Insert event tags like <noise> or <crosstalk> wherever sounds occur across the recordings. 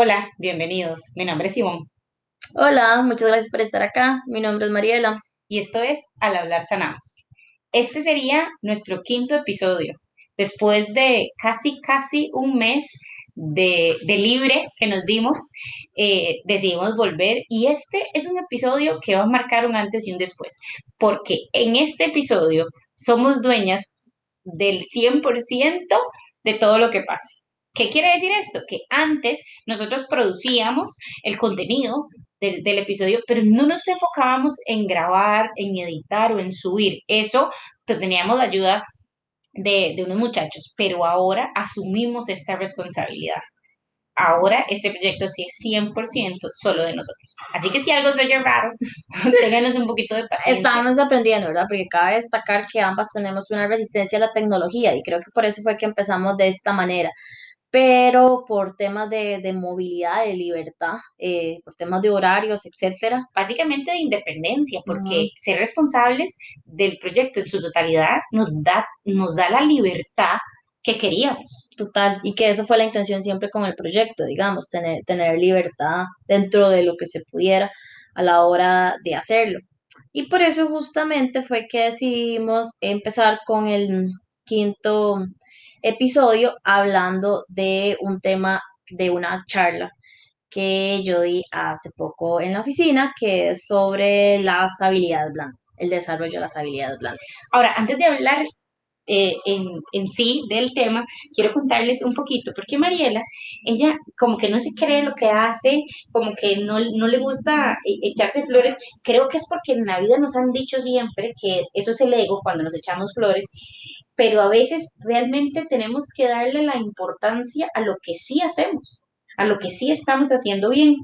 Hola, bienvenidos. Mi nombre es Ivonne Hola, muchas gracias por estar acá. Mi nombre es Mariela. y esto es Al hablar sanamos. Este sería nuestro quinto episodio. Después de casi, casi un mes de, de libre que nos dimos, eh, decidimos volver y este es un episodio que va a marcar un antes y un después, porque en este episodio somos dueñas del 100% de todo lo que pase. ¿Qué quiere decir esto? Que antes nosotros producíamos el contenido del, del, episodio, pero no nos enfocábamos en grabar, en editar o en subir. Eso teníamos la ayuda de, de unos muchachos, pero ahora asumimos esta responsabilidad. Ahora este proyecto sí es 100% solo de nosotros. Así que si algo se oye raro, <laughs> ténganos un poquito de paciencia. Estamos aprendiendo, ¿verdad? Porque cabe destacar que ambas tenemos una resistencia a la tecnología y creo que por eso fue que empezamos de esta manera pero por temas de, de movilidad, de libertad, eh, por temas de horarios, etcétera. Básicamente de independencia, porque uh ser responsables del proyecto en su totalidad nos da, nos da la libertad que queríamos. Total, y que esa fue la intención siempre con el proyecto, digamos, tener, tener libertad dentro de lo que se pudiera a la hora de hacerlo. Y por eso justamente fue que decidimos empezar con el quinto episodio hablando de un tema de una charla que yo di hace poco en la oficina, que es sobre las habilidades blandas, el desarrollo de las habilidades blandas. Ahora, antes de hablar eh, en, en, sí del tema, quiero contarles un poquito, porque Mariela, ella como que no se cree lo que hace, como que no, no le gusta e, echarse flores, creo que es porque en la vida nos han dicho siempre que eso es el ego cuando nos echamos flores, pero a veces realmente tenemos que darle la importancia a lo que sí hacemos, a lo que sí estamos haciendo bien.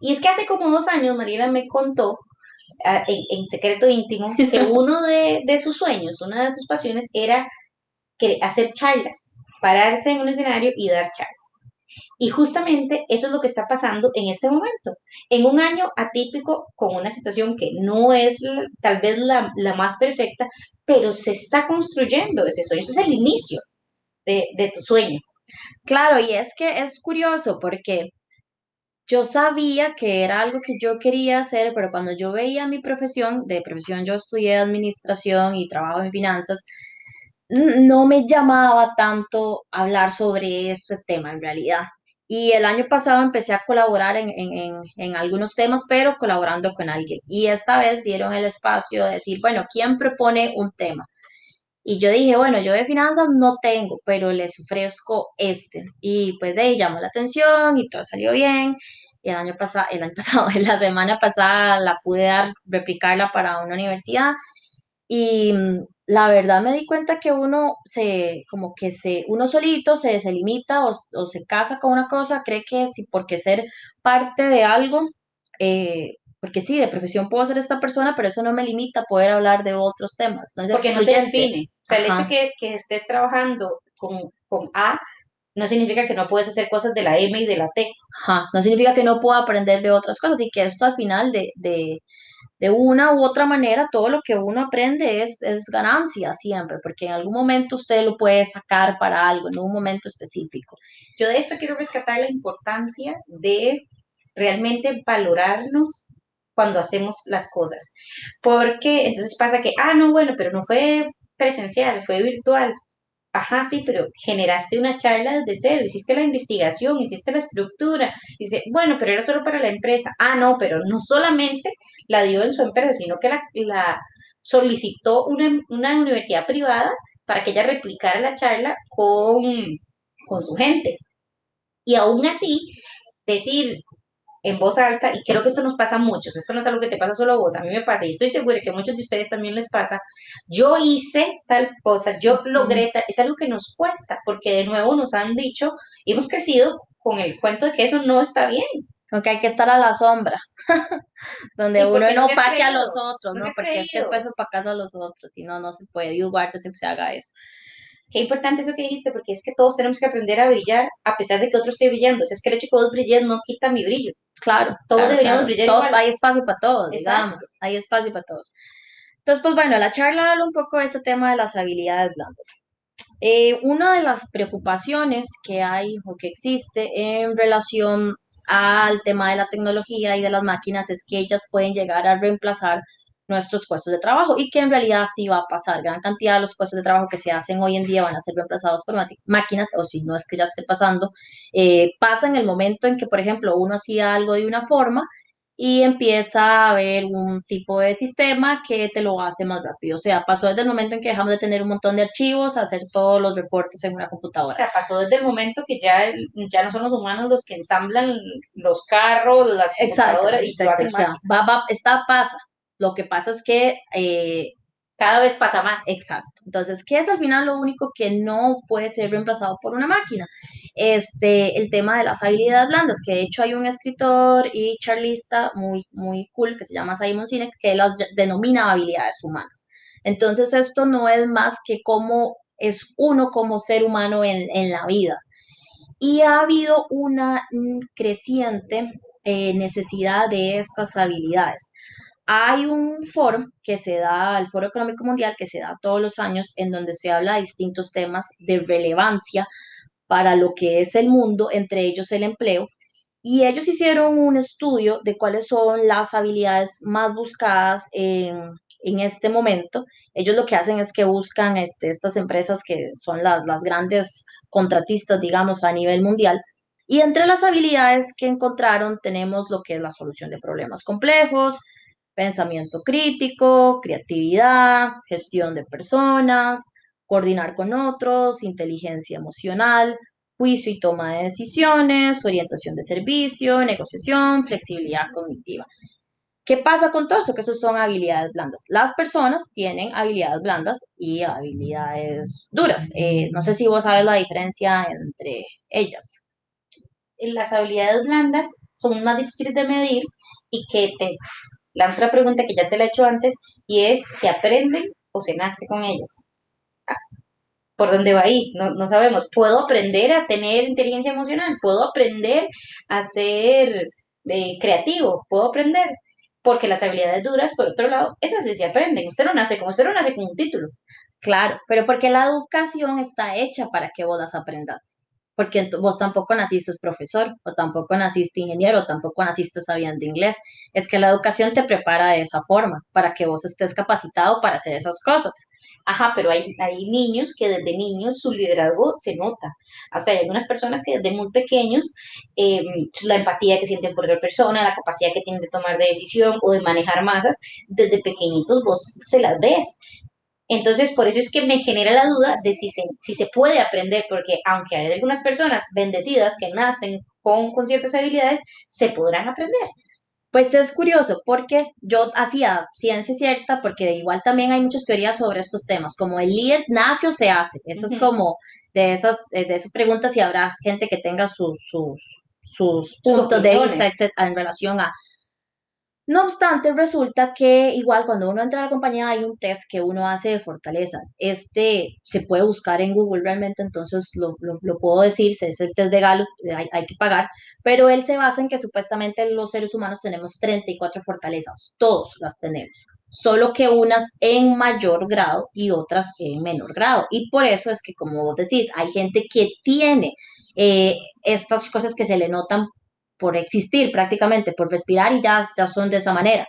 Y es que hace como dos años Mariela me contó uh, en, en, secreto íntimo que <laughs> uno de, de, sus sueños, una de sus pasiones era que, hacer charlas, pararse en un escenario y dar charlas. Y justamente eso es lo que está pasando en este momento. En un año atípico, con una situación que no es tal vez la, la, más perfecta, pero se está construyendo ese sueño. Ese es el inicio de, de tu sueño. Claro, y es que es curioso porque yo sabía que era algo que yo quería hacer, pero cuando yo veía mi profesión, de profesión yo estudié administración y trabajo en finanzas, no me llamaba tanto hablar sobre ese tema en realidad. Y el año pasado empecé a colaborar en, en, en, algunos temas, pero colaborando con alguien. Y esta vez dieron el espacio de decir, bueno, ¿quién propone un tema? Y yo dije, bueno, yo de finanzas no tengo, pero les ofrezco este. Y pues de ahí llamó la atención y todo salió bien. Y el año pasado, el año <laughs> pasado, la semana pasada la pude dar, replicarla para una universidad. Y la verdad me di cuenta que uno se, como que se, uno solito se, se limita o, o se casa con una cosa, cree que sí, porque ser parte de algo, eh, porque sí, de profesión puedo ser esta persona, pero eso no me limita a poder hablar de otros temas. No es porque no te define. O sea, Ajá. el hecho que, que estés trabajando con, con A no significa que no puedes hacer cosas de la M y de la T. Ajá. No significa que no pueda aprender de otras cosas y que esto al final de, de, de una u otra manera, todo lo que uno aprende es, es ganancia siempre, porque en algún momento usted lo puede sacar para algo, en un momento específico. Yo de esto quiero rescatar la importancia de realmente valorarnos cuando hacemos las cosas. Porque entonces pasa que, ah, no, bueno, pero no fue presencial, fue virtual. Ajá, sí, pero generaste una charla desde cero, hiciste la investigación, hiciste la estructura. Dice, bueno, pero era solo para la empresa. Ah, no, pero no solamente la dio en su empresa, sino que la, solicitó una, una, universidad privada para que ella replicara la charla con, con su gente. Y aún así, decir, en voz alta, y creo que esto nos pasa a muchos, esto no es algo que te pasa solo a vos, a mí me pasa, y estoy segura que a muchos de ustedes también les pasa, yo hice tal cosa, yo logré tal, es algo que nos cuesta, porque de nuevo nos han dicho, y hemos crecido con el cuento de que eso no está bien. Aunque hay que estar a la sombra, <laughs> donde uno no opaque a los otros, ¿no? Porque es que después opacas a los otros, y no, no se puede, y Ugarte siempre se haga eso. Qué importante eso que dijiste, porque es que todos tenemos que aprender a brillar a pesar de que otro esté brillando. O sea, es que el hecho de que vos brilles no quita mi brillo. Claro, todos claro, deberíamos brillar Todos, igual. hay espacio para todos, Exacto. digamos, hay espacio para todos. Entonces, pues bueno, la charla habla un poco de este tema de las habilidades blandas. Eh, una de las preocupaciones que hay o que existe en relación al tema de la tecnología y de las máquinas es que ellas pueden llegar a reemplazar nuestros puestos de trabajo y que en realidad sí va a pasar. Gran cantidad de los puestos de trabajo que se hacen hoy en día van a ser reemplazados por máquinas o si no es que ya esté pasando, eh, pasa en el momento en que, por ejemplo, uno hacía algo de una forma y empieza a haber un tipo de sistema que te lo hace más rápido. O sea, pasó desde el momento en que dejamos de tener un montón de archivos a hacer todos los reportes en una computadora. O sea, pasó desde el momento que ya, ya no son los humanos los que ensamblan los carros, las computadoras y se o sea, va, va, está, pasa. Lo que pasa es que eh, cada vez pasa más. Exacto. Entonces, ¿qué es al final lo único que no puede ser reemplazado por una máquina? Este, el tema de las habilidades blandas, que de hecho hay un escritor y charlista muy, muy cool que se llama Simon Sinek, que las denomina habilidades humanas. Entonces, esto no es más que cómo es uno como ser humano en, en la vida. Y ha habido una creciente eh, necesidad de estas habilidades. Hay un foro que se da, el Foro Económico Mundial, que se da todos los años, en donde se habla de distintos temas de relevancia para lo que es el mundo, entre ellos el empleo. Y ellos hicieron un estudio de cuáles son las habilidades más buscadas en, este momento. Ellos lo que hacen es que buscan este, estas empresas que son las, las grandes contratistas, digamos, a nivel mundial. Y entre las habilidades que encontraron tenemos lo que es la solución de problemas complejos, pensamiento crítico, creatividad, gestión de personas, coordinar con otros, inteligencia emocional, juicio y toma de decisiones, orientación de servicio, negociación, flexibilidad cognitiva. ¿Qué pasa con todo esto? Que eso son habilidades blandas. Las personas tienen habilidades blandas y habilidades duras. Eh, no sé si vos sabes la diferencia entre ellas. Las habilidades blandas son más difíciles de medir y que te la otra pregunta que ya te la he hecho antes y es, ¿se aprenden o se nace con ellas? Ah, ¿Por dónde va ahí? No, no sabemos. ¿Puedo aprender a tener inteligencia emocional? ¿Puedo aprender a ser eh, creativo? ¿Puedo aprender? Porque las habilidades duras, por otro lado, esas sí se aprenden. Usted no nace con, usted no nace con un título. Claro, pero porque la educación está hecha para que vos las aprendas porque vos tampoco naciste profesor, o tampoco naciste ingeniero, o tampoco naciste sabiendo inglés. Es que la educación te prepara de esa forma, para que vos estés capacitado para hacer esas cosas. Ajá, pero hay, hay niños que desde niños su liderazgo se nota. O sea, hay algunas personas que desde muy pequeños em, la empatía que sienten por otra persona, la capacidad que tienen de tomar de decisión o de manejar masas, desde pequeñitos vos se las ves. Entonces, por eso es que me genera la duda de si se, si se puede aprender, porque aunque hay algunas personas bendecidas que nacen con, con ciertas habilidades, se podrán aprender. Pues es curioso porque yo hacía ciencia cierta, porque igual también hay muchas teorías sobre estos temas, como el líder nace o se hace. Eso es como de esas, de esas preguntas y habrá gente que tenga sus, sus, sus puntos de vista en relación a no obstante, resulta que igual cuando uno entra a la compañía hay un test que uno hace de fortalezas. Este se puede buscar en Google realmente, entonces lo, puedo decir, es el test de Gallup, hay, hay, que pagar, pero él se basa en que supuestamente los seres humanos tenemos 34 fortalezas, todos las tenemos, solo que unas en mayor grado y otras en menor grado. Y por eso es que, como vos decís, hay gente que tiene eh, estas cosas que se le notan por existir prácticamente, por respirar y ya, ya son de esa manera.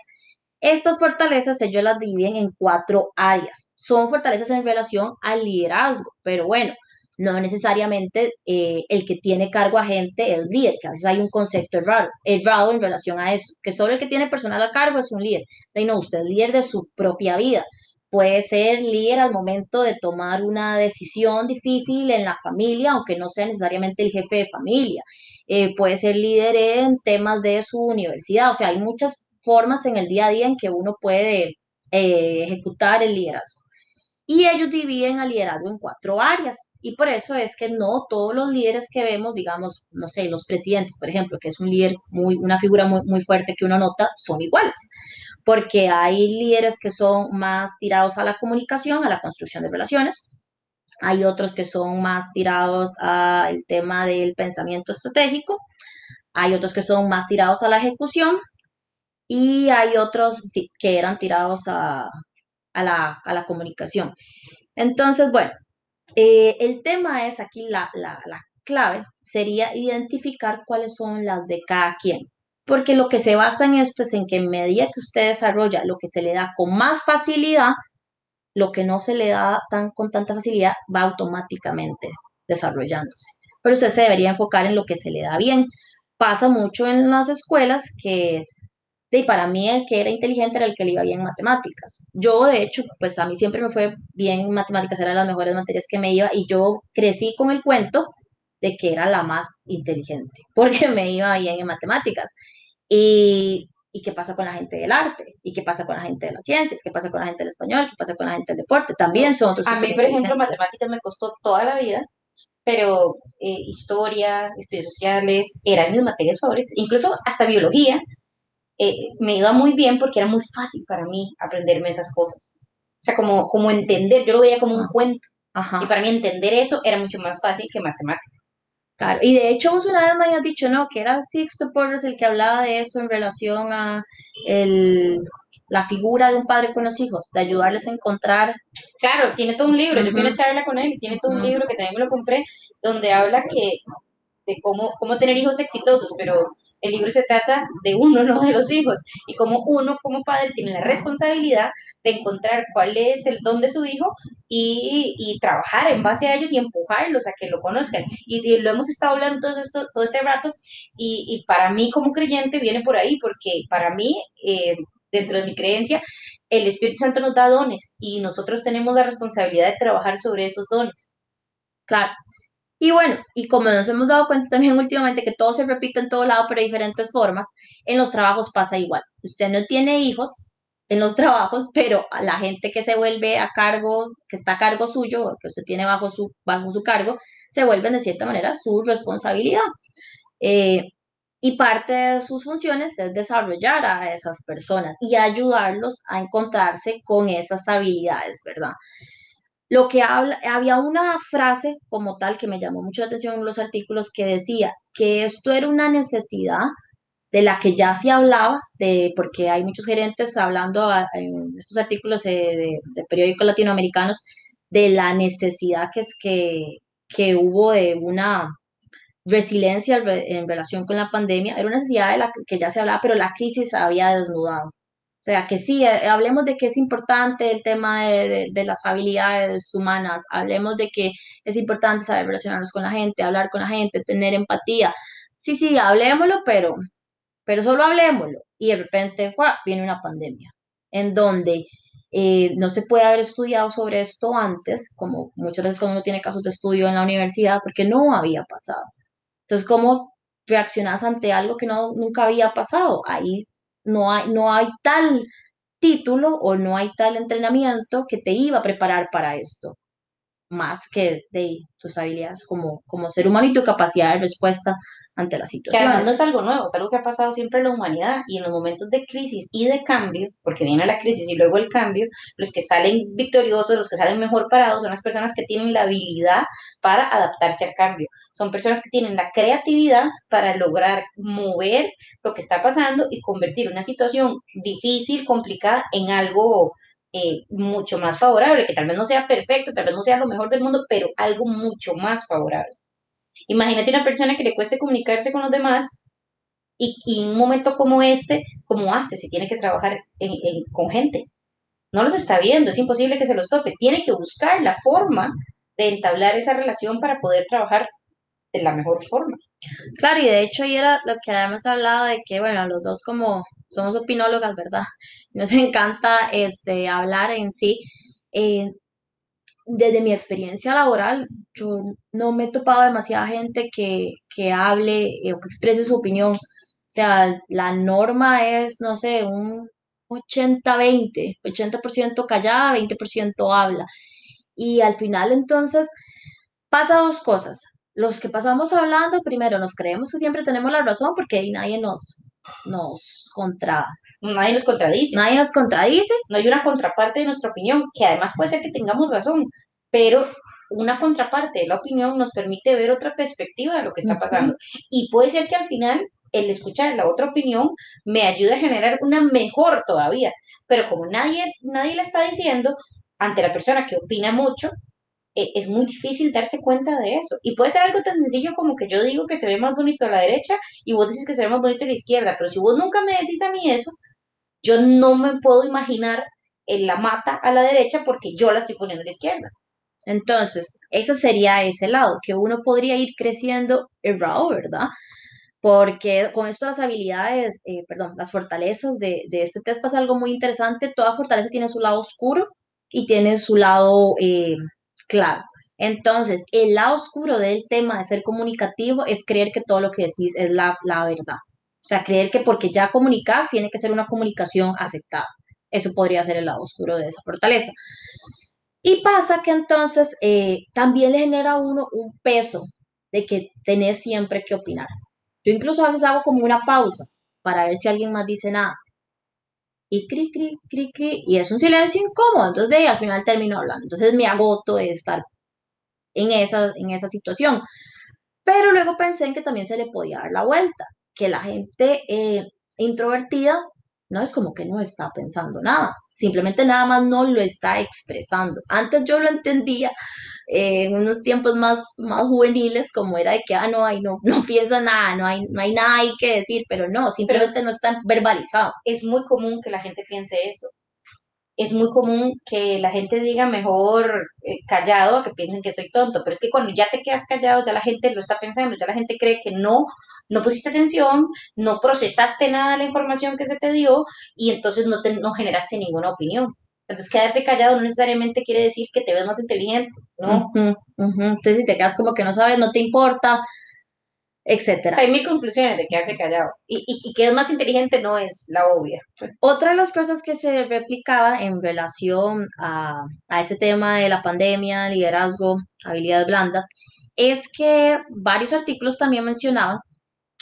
Estas fortalezas ellos las dividen en cuatro áreas. Son fortalezas en relación al liderazgo, pero bueno, no necesariamente eh, el que tiene cargo a gente es líder, que a veces hay un concepto errado, errado en relación a eso, que solo el que tiene personal a cargo es un líder. De no, usted es líder de su propia vida. Puede ser líder al momento de tomar una decisión difícil en la familia, aunque no sea necesariamente el jefe de familia. Eh, puede ser líder en temas de su universidad, o sea, hay muchas formas en el día a día en que uno puede eh, ejecutar el liderazgo. Y ellos dividen al liderazgo en cuatro áreas. Y por eso es que no todos los líderes que vemos, digamos, no sé, los presidentes, por ejemplo, que es un líder muy, una figura muy, muy fuerte que uno nota, son iguales. Porque hay líderes que son más tirados a la comunicación, a la construcción de relaciones, hay otros que son más tirados al tema del pensamiento estratégico, hay otros que son más tirados a la ejecución y hay otros que eran tirados a, la, a la comunicación. Entonces, bueno, Eh, el tema es aquí, la, la, la clave sería identificar cuáles son las de cada quien. Porque lo que se basa en esto es en que en medida que usted desarrolla lo que se le da con más facilidad, lo que no se le da tan, con tanta facilidad va automáticamente desarrollándose. Pero usted se debería enfocar en lo que se le da bien. Pasa mucho en las escuelas que y para mí el que era inteligente era el que le iba bien en matemáticas. Yo, de hecho, pues a mí siempre me fue bien en matemáticas, eran las mejores materias que me iba y yo crecí con el cuento de que era la más inteligente, <laughs> porque me iba bien en matemáticas. Y, ¿Y qué pasa con la gente del arte? ¿Y qué pasa con la gente de las ciencias? ¿Qué pasa con la gente del español? ¿Qué pasa con la gente del deporte? También son otros A mí, por ejemplo, matemáticas me costó toda la vida, pero eh, historia, estudios sociales, eran mis materias favoritas. Incluso hasta biología, eh, me iba muy bien porque era muy fácil para mí aprenderme esas cosas. O sea, como, como entender, yo lo veía como un cuento. Y para mí entender eso era mucho más fácil que matemáticas. Claro, y de hecho vos una vez me habías dicho, ¿no? Que era Sixto Porras el que hablaba de eso en relación a el, la figura de un padre con los hijos, de ayudarles a encontrar. Claro, tiene todo un libro, yo fui a una charla con él y tiene todo un libro que también me lo compré, donde habla que de cómo, cómo tener hijos exitosos, pero el libro se trata de uno, no de los hijos, y como uno como padre tiene la responsabilidad de encontrar cuál es el don de su hijo y, trabajar en base a ellos y empujarlos a que lo conozcan. Y, lo hemos estado hablando todo, esto, este rato, y, y, para mí como creyente viene por ahí, porque para mí, eh, dentro de mi creencia, el Espíritu Santo nos da dones y nosotros tenemos la responsabilidad de trabajar sobre esos dones. Claro. Y bueno, y como nos hemos dado cuenta también <laughs> últimamente que todo se repite en todo lado, pero de diferentes formas, en los trabajos pasa igual. Usted no tiene hijos en los <laughs> trabajos, pero a la gente que se vuelve a cargo, que está a cargo suyo, que usted tiene bajo su, bajo su cargo, se vuelven de cierta manera su responsabilidad. Eh, y parte de sus funciones es desarrollar a esas personas y ayudarlos a encontrarse con esas habilidades, ¿verdad? Lo que habla, había una frase como tal que me llamó mucho la atención en los artículos que decía que esto era una necesidad de la que ya se hablaba, de, porque hay muchos gerentes hablando en estos artículos de, periódicos latinoamericanos de la necesidad que es que, que hubo de una resiliencia en relación con la pandemia, era una necesidad de la que ya se hablaba, pero la crisis había desnudado. O sea, que sí, eh, hablemos de que es importante el tema de, las habilidades humanas, hablemos de que es importante saber relacionarnos con la gente, hablar con la gente, tener empatía. Sí, sí, hablemoslo, pero, pero solo hablemoslo. Y de repente viene una pandemia en donde eh, no se puede haber estudiado sobre esto antes, como muchas veces cuando uno tiene casos de estudio en la universidad, porque no había pasado. Entonces, ¿cómo reaccionas ante algo que no, nunca había pasado? Ahí no hay, no hay tal título o no hay tal entrenamiento que te iba a preparar para esto, más que de tus habilidades como, como ser humano y tu capacidad de respuesta ante la situación. Que además no es algo nuevo, es algo que ha pasado siempre en la humanidad y en los momentos de crisis y de cambio, porque viene la crisis y luego el cambio, los que salen victoriosos, los que salen mejor parados son las personas que tienen la habilidad para adaptarse al cambio. Son personas que tienen la creatividad para lograr mover lo que está pasando y convertir una situación difícil, complicada, en algo eh, mucho más favorable, que tal vez no sea perfecto, tal vez no sea lo mejor del mundo, pero algo mucho más favorable. Imagínate una persona que le cueste comunicarse con los demás y, en un momento como este, ¿cómo hace si tiene que trabajar con gente? No los está viendo, es imposible que se los tope. Tiene que buscar la forma de entablar esa relación para poder trabajar de la mejor forma. Claro, y de hecho ahí era lo que habíamos hablado de que, bueno, los dos como somos opinólogas, ¿verdad? <laughs> Nos encanta este, hablar en sí. Eh, desde mi experiencia laboral, yo no me he topado demasiada gente que, que hable eh, o que exprese su opinión. O sea, la norma es, no sé, un 80-20, 80%, callada, 20% habla. Y al final entonces pasa dos cosas. Los que pasamos hablando, primero nos creemos que siempre tenemos la razón porque nadie nos, nos contra... Nadie nos contradice. Nadie nos contradice. No hay una contraparte de nuestra opinión, que además puede ser que tengamos razón, pero una contraparte de la opinión nos permite ver otra perspectiva de lo que está pasando. Y puede ser que al final el escuchar la otra opinión me ayude a generar una mejor todavía. Pero como nadie, nadie la está diciendo, ante la persona que opina mucho, eh, es muy difícil darse cuenta de eso. Y puede ser algo tan sencillo como que yo digo que se ve más bonito a la derecha y vos decís que se ve más bonito a la izquierda, pero si vos nunca me decís a mí eso, yo no me puedo imaginar en la mata a la derecha porque yo la estoy poniendo a la izquierda. Entonces, ese sería ese lado, que uno podría ir creciendo errado, ¿verdad? Porque con estas habilidades, eh, perdón, las fortalezas de, de, este test pasa algo muy interesante. Toda fortaleza tiene su lado oscuro y tiene su lado eh, claro. Entonces, el lado oscuro del tema de ser comunicativo es creer que todo lo que decís es la, la verdad. O sea, creer que porque ya comunicas tiene que ser una comunicación aceptada. Eso podría ser el lado oscuro de esa fortaleza. Y pasa que entonces eh, también le genera a uno un peso de que tenés siempre que opinar. Yo incluso a veces hago como una pausa para ver si alguien más dice nada. Y cri, cri, cri, cri, y es un silencio incómodo. Entonces de ahí al final termino hablando. Entonces me agoto de estar en esa, en esa situación. Pero luego pensé en que también se le podía dar la vuelta, que la gente eh, introvertida no es como que no está pensando nada, simplemente nada más no lo está expresando. Antes yo lo entendía eh, en unos tiempos más, más juveniles, como era de que, ah, no, hay, no, no <laughs> piensa nada, no hay, no hay nada ahí que decir, pero no, simplemente no está verbalizado. Es muy común que la gente piense eso es muy común que la gente diga mejor eh, callado que piensen que soy tonto, pero es que cuando ya te quedas callado, ya la gente lo está pensando, ya la gente cree que no, no pusiste atención, no procesaste nada de la información que se te dio y entonces no, te, no generaste ninguna opinión. Entonces, quedarse callado no necesariamente quiere decir que te ves más inteligente, ¿no? Entonces, si te quedas como que no sabes, no te importa, etcétera. hay mil conclusiones de quedarse callado. Y, y, que es más inteligente no es la obvia. Otra de las cosas que se replicaba en relación a, a este tema de la pandemia, liderazgo, habilidades blandas, es que varios artículos también mencionaban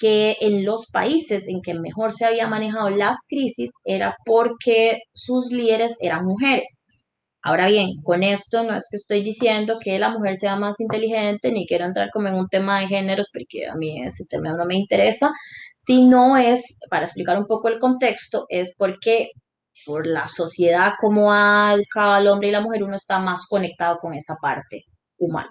que en los países en que mejor se había manejado las crisis era porque sus líderes eran mujeres. Ahora bien, con esto no es que estoy diciendo que la mujer sea más inteligente, ni quiero entrar como en un tema de géneros, porque a mí ese tema no me interesa, sino es, para explicar un poco el contexto, es porque por la sociedad como ha educado al hombre y la mujer, uno está más conectado con esa parte humana.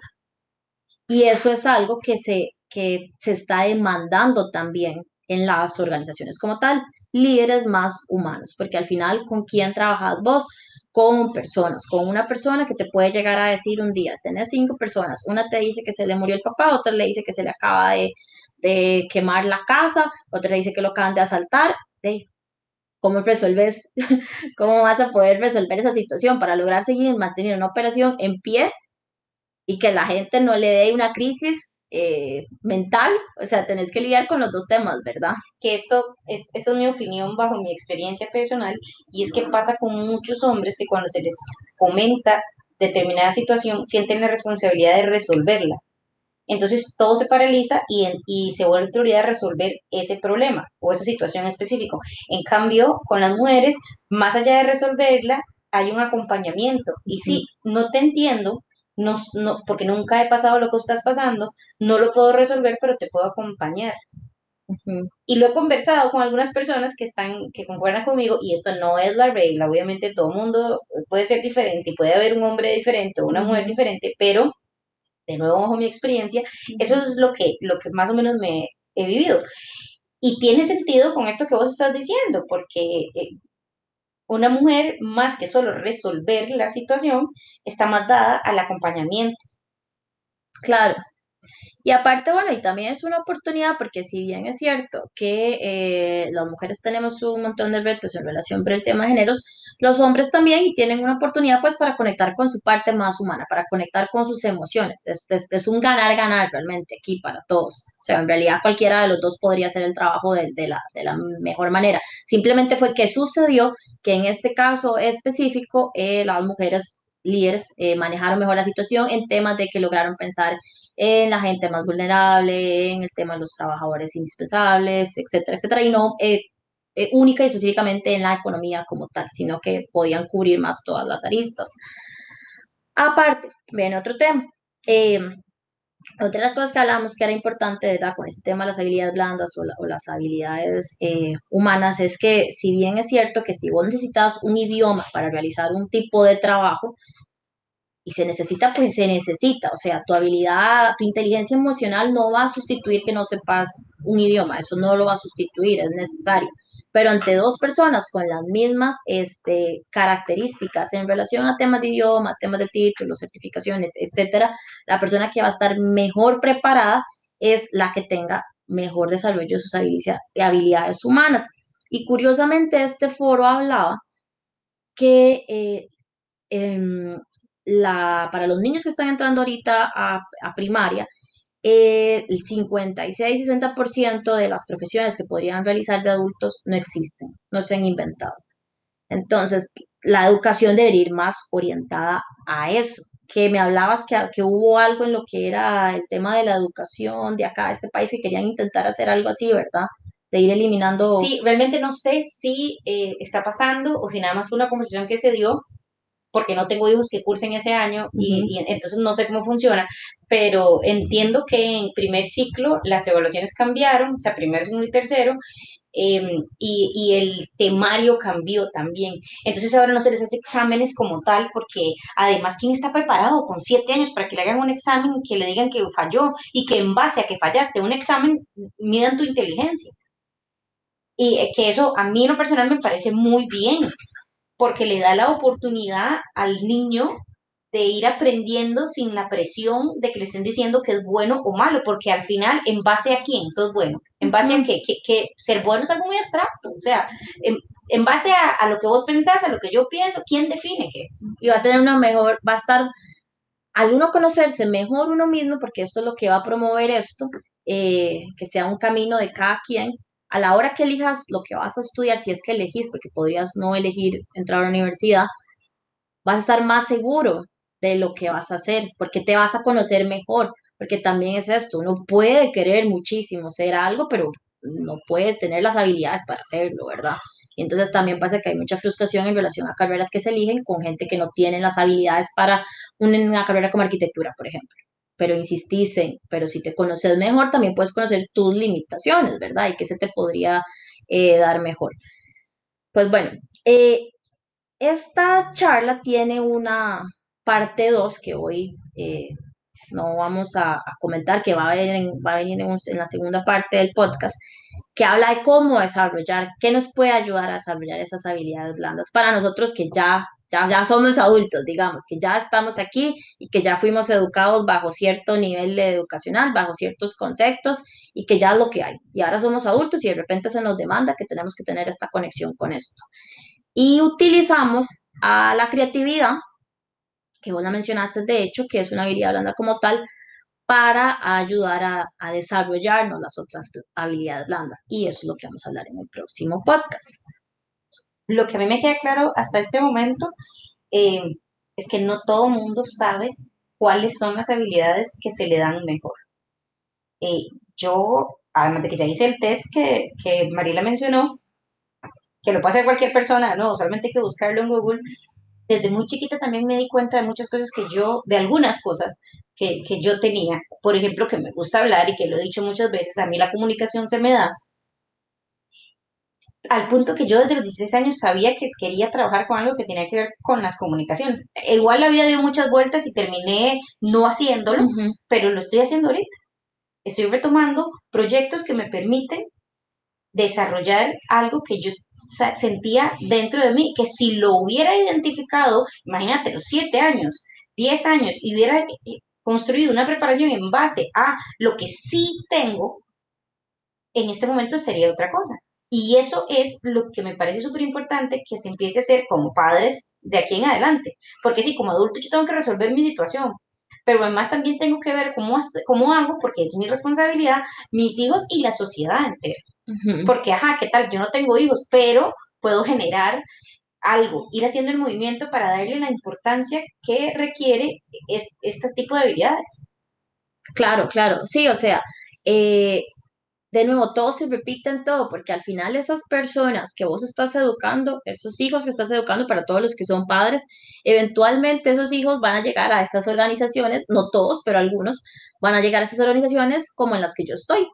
Y eso es algo que se, que se está demandando también en las organizaciones como tal, líderes más humanos, porque al final, ¿con quién trabajas vos? con personas, con una persona que te puede llegar a decir un día, tenés cinco personas, una te dice que se le murió el papá, otra le dice que se le acaba de, quemar la casa, otra le dice que lo acaban de asaltar, ¿cómo resuelves, <laughs> cómo vas a poder resolver esa situación para lograr seguir manteniendo una operación en pie y que la gente no le dé una crisis eh, mental, o sea, tenés que lidiar con los dos temas, ¿verdad? Que esto, es, esta es mi opinión bajo mi experiencia personal, y es que pasa con muchos hombres que cuando se les comenta determinada situación, sienten la responsabilidad de resolverla. Entonces todo se paraliza y, y se vuelve prioridad resolver ese problema o esa situación específica. En cambio, con las mujeres, más allá de resolverla, hay un acompañamiento. Y sí, no te entiendo, no, no, porque nunca he pasado lo que estás pasando, no lo puedo resolver, pero te puedo acompañar. Y lo he conversado con algunas personas que están, que concuerdan conmigo, y esto no es la regla, obviamente todo mundo puede ser diferente, puede haber un hombre diferente o una mujer diferente, pero de nuevo bajo mi experiencia, eso es lo que, lo que más o menos me he vivido. Y tiene sentido con esto que vos estás diciendo, porque eh, una mujer, más que solo resolver la situación, está más dada al acompañamiento. Claro, y aparte, bueno, y también es una oportunidad porque si bien es cierto que eh, las mujeres tenemos un montón de retos en relación con el tema de géneros, los hombres también y tienen una oportunidad pues para conectar con su parte más humana, para conectar con sus emociones. Es, es, un ganar-ganar realmente aquí para todos. O sea, en realidad cualquiera de los dos podría hacer el trabajo de, de, la, de la mejor manera. Simplemente fue que sucedió que en este caso específico eh, las mujeres líderes eh, manejaron mejor la situación en temas de que lograron pensar en la gente más vulnerable, en el tema de los trabajadores indispensables, etcétera, etcétera, y no eh, eh, única y específicamente en la economía como tal, sino que podían cubrir más todas las aristas. Aparte, viene otro tema. otra de las cosas que hablamos que era importante, ¿verdad? Con este tema de las habilidades blandas o, las habilidades humanas es que si bien es cierto que si vos necesitas un idioma para realizar un tipo de trabajo, y se necesita, pues se necesita. O sea, tu habilidad, tu inteligencia emocional no va a sustituir que no sepas un idioma, eso no lo va a sustituir, es necesario. Pero ante dos personas con las mismas este, características en relación a temas de idioma, temas de títulos, certificaciones, etcétera, la persona que va a estar mejor preparada es la que tenga mejor desarrollo de sus habilidades humanas. Y curiosamente este foro hablaba que eh, em, la, para los niños que están entrando ahorita a, primaria, el 56-60% de las profesiones que podrían realizar de adultos no existen, no se han inventado. Entonces, la educación debería ir más orientada a eso. Que me hablabas que, que hubo algo en lo que era el tema de la educación de acá, de este país, que querían intentar hacer algo así, ¿verdad? De ir eliminando. Sí, realmente no sé si eh, está pasando o si nada más fue una conversación que se dio, porque no tengo hijos que cursen ese año y, entonces no sé cómo funciona, pero entiendo que en primer ciclo las evaluaciones cambiaron, o sea, primero, segundo y tercero, em, y, el temario cambió también. Entonces ahora no se les hace exámenes como tal, porque además, ¿quién está preparado con siete años para que le hagan un examen, que le digan que falló y que en base a que fallaste un examen midan tu inteligencia? Y eh, que eso a mí en lo personal me parece muy bien, porque le da la oportunidad al niño de ir aprendiendo sin la presión de que le estén diciendo que es bueno o malo, porque al final, ¿en base a quién sos bueno? ¿En base a qué? Que, ser bueno es algo muy abstracto, o sea, en, base a, lo que vos pensás, a lo que yo pienso, ¿quién define qué es? Y va a tener una mejor, va a estar, al uno conocerse mejor uno mismo, porque esto es lo que va a promover esto, eh, que sea un camino de cada quien, a la hora que elijas lo que vas a estudiar, si es que elegís, porque podrías no elegir entrar a la universidad, vas a estar más seguro de lo que vas a hacer, porque te vas a conocer mejor, porque también es esto, uno puede querer muchísimo ser algo, pero no puede tener las habilidades para hacerlo, ¿verdad? Y entonces también pasa que hay mucha frustración en relación a carreras que se eligen con gente que no tiene las habilidades para una carrera como arquitectura, por ejemplo pero insistís en, pero si te conoces mejor, también puedes conocer tus limitaciones, ¿verdad? Y qué se te podría eh, dar mejor. Pues bueno, eh, esta charla tiene una parte 2 que hoy eh, no vamos a, comentar, que va a venir, en, va a venir en, la segunda parte del podcast, que habla de cómo desarrollar, qué nos puede ayudar a desarrollar esas habilidades blandas para nosotros que ya ya, somos adultos, digamos, que ya estamos aquí y que ya fuimos educados bajo cierto nivel educacional, bajo ciertos conceptos y que ya es lo que hay. Y ahora somos adultos y de repente se nos demanda que tenemos que tener esta conexión con esto. Y utilizamos a la creatividad, que vos la mencionaste de hecho, que es una habilidad blanda como tal, para ayudar a, a desarrollarnos las otras habilidades blandas. Y eso es lo que vamos a hablar en el próximo podcast. Lo que a mí me queda claro hasta este momento eh, es que no todo mundo sabe cuáles son las habilidades que se le dan mejor. Eh, yo, además de que ya hice el test que, que Mariela mencionó, que lo puede hacer cualquier persona, no, solamente hay que buscarlo en Google, desde muy chiquita también me di cuenta de muchas cosas que yo, de algunas cosas que, que yo tenía. Por ejemplo, que me gusta hablar y que lo he dicho muchas veces, a mí la comunicación se me da, al punto que yo desde los 16 años sabía que quería trabajar con algo que tenía que ver con las comunicaciones. Igual la vida dio muchas vueltas y terminé no haciéndolo, pero lo estoy haciendo ahorita. Estoy retomando proyectos que me permiten desarrollar algo que yo sentía dentro de mí, que si lo hubiera identificado, imagínate, los 7 años, 10 años, y hubiera eh, construido una preparación en base a lo que sí tengo, en este momento sería otra cosa. Y eso es lo que me parece súper importante que se empiece a hacer como padres de aquí en adelante. Porque sí, como adulto yo tengo que resolver mi situación, pero además también tengo que ver cómo, cómo hago, porque es mi responsabilidad, mis hijos y la sociedad entera. Porque, ajá, ¿qué tal? Yo no tengo hijos, pero puedo generar algo, ir haciendo el movimiento para darle la importancia que requiere este tipo de habilidades. Claro, claro, sí, o sea, eh, de nuevo, todo se repite en todo, porque al final esas personas que vos estás educando, esos hijos que estás educando para todos los que son padres, eventualmente esos hijos van a llegar a estas organizaciones, no todos, pero algunos van a llegar a esas organizaciones como en las que yo estoy.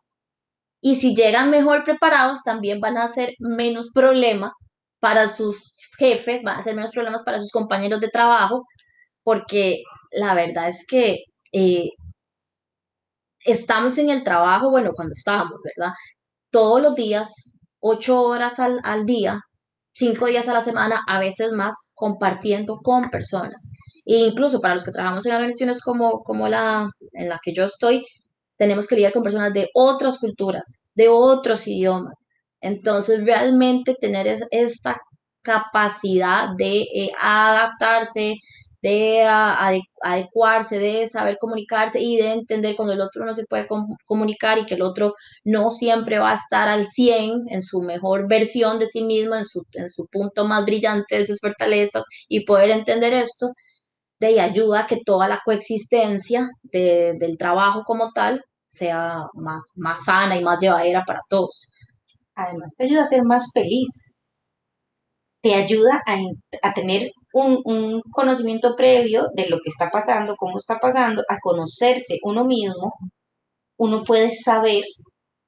Y si llegan mejor preparados, también van a ser menos problema para sus jefes, van a ser menos problemas para sus compañeros de trabajo, porque la verdad es que eh, estamos en el trabajo, bueno, cuando estábamos, ¿verdad? Todos los días, ocho horas al, al día, cinco días a la semana, a veces más, compartiendo con personas. E incluso para los que trabajamos en organizaciones como, como la en la que yo estoy, tenemos que lidiar con personas de otras culturas, de otros idiomas. Entonces, realmente tener es- esta capacidad de eh, adaptarse, de a- ade- adecuarse, de saber comunicarse y de entender cuando el otro no se puede com- comunicar y que el otro no siempre va a estar al 100 en su mejor versión de sí mismo, en su, en su punto más brillante de sus fortalezas y poder entender esto, de ahí ayuda a que toda la coexistencia de- del trabajo como tal sea más, más sana y más llevadera para todos. Además, te ayuda a ser más feliz, te ayuda a, tener un, un, conocimiento previo de lo que está pasando, cómo está pasando, a conocerse uno mismo, uno puede saber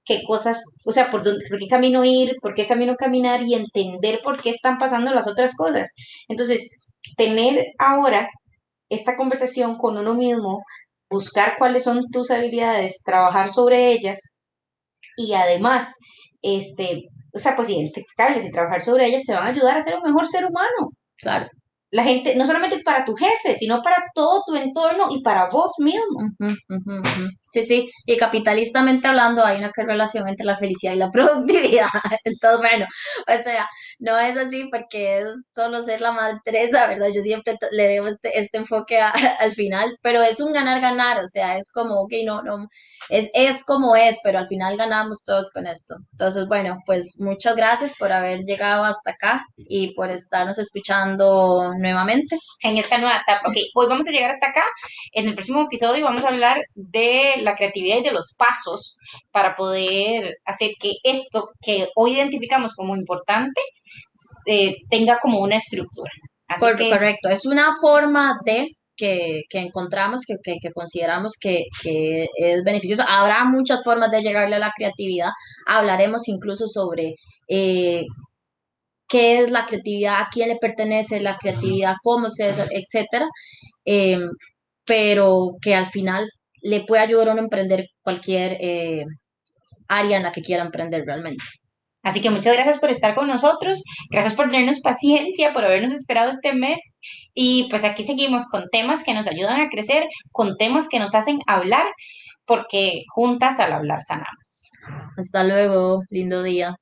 qué cosas, o sea, por, dónde, por qué camino ir, por qué camino caminar y entender por qué están pasando las otras cosas. Entonces, tener ahora esta conversación con uno mismo, buscar cuáles son tus habilidades, trabajar sobre ellas y además, este, o sea, pues identificarles y trabajar sobre ellas te van a ayudar a ser un mejor ser humano. Claro. La gente, no solamente para tu jefe, sino para todo tu entorno y para vos mismo. Sí, sí, y capitalistamente hablando hay una relación entre la felicidad y la <laughs> productividad. Entonces, bueno, o sea, no es así porque es solo ser la madresa, ¿verdad? Yo siempre le debo este, este enfoque <laughs> al final, pero es un ganar-ganar, o sea, es como, ok, no, no, es, es como es, pero al final ganamos todos con esto. Entonces, bueno, pues muchas gracias por haber llegado hasta acá y por estarnos escuchando nuevamente. En esta nueva etapa. Ok, pues vamos a llegar hasta acá. En el próximo episodio vamos a hablar de la creatividad y de los pasos para poder hacer que esto que hoy identificamos como importante eh, tenga como una estructura. Así Por, que, correcto, es una forma de que, que encontramos, que, que, que consideramos que, que, es beneficioso. Habrá muchas formas de llegarle a la creatividad. Hablaremos incluso sobre eh, qué es la creatividad, a quién le pertenece la creatividad, cómo se hace, etcétera. Eh, pero que al final le puede ayudar a uno a emprender cualquier eh, área en la que quiera emprender realmente. Así que muchas gracias por estar con nosotros, gracias por tenernos paciencia, por habernos esperado este mes y pues aquí seguimos con temas que nos ayudan a crecer, con temas que nos hacen hablar, porque juntas al hablar sanamos. Hasta luego, lindo día.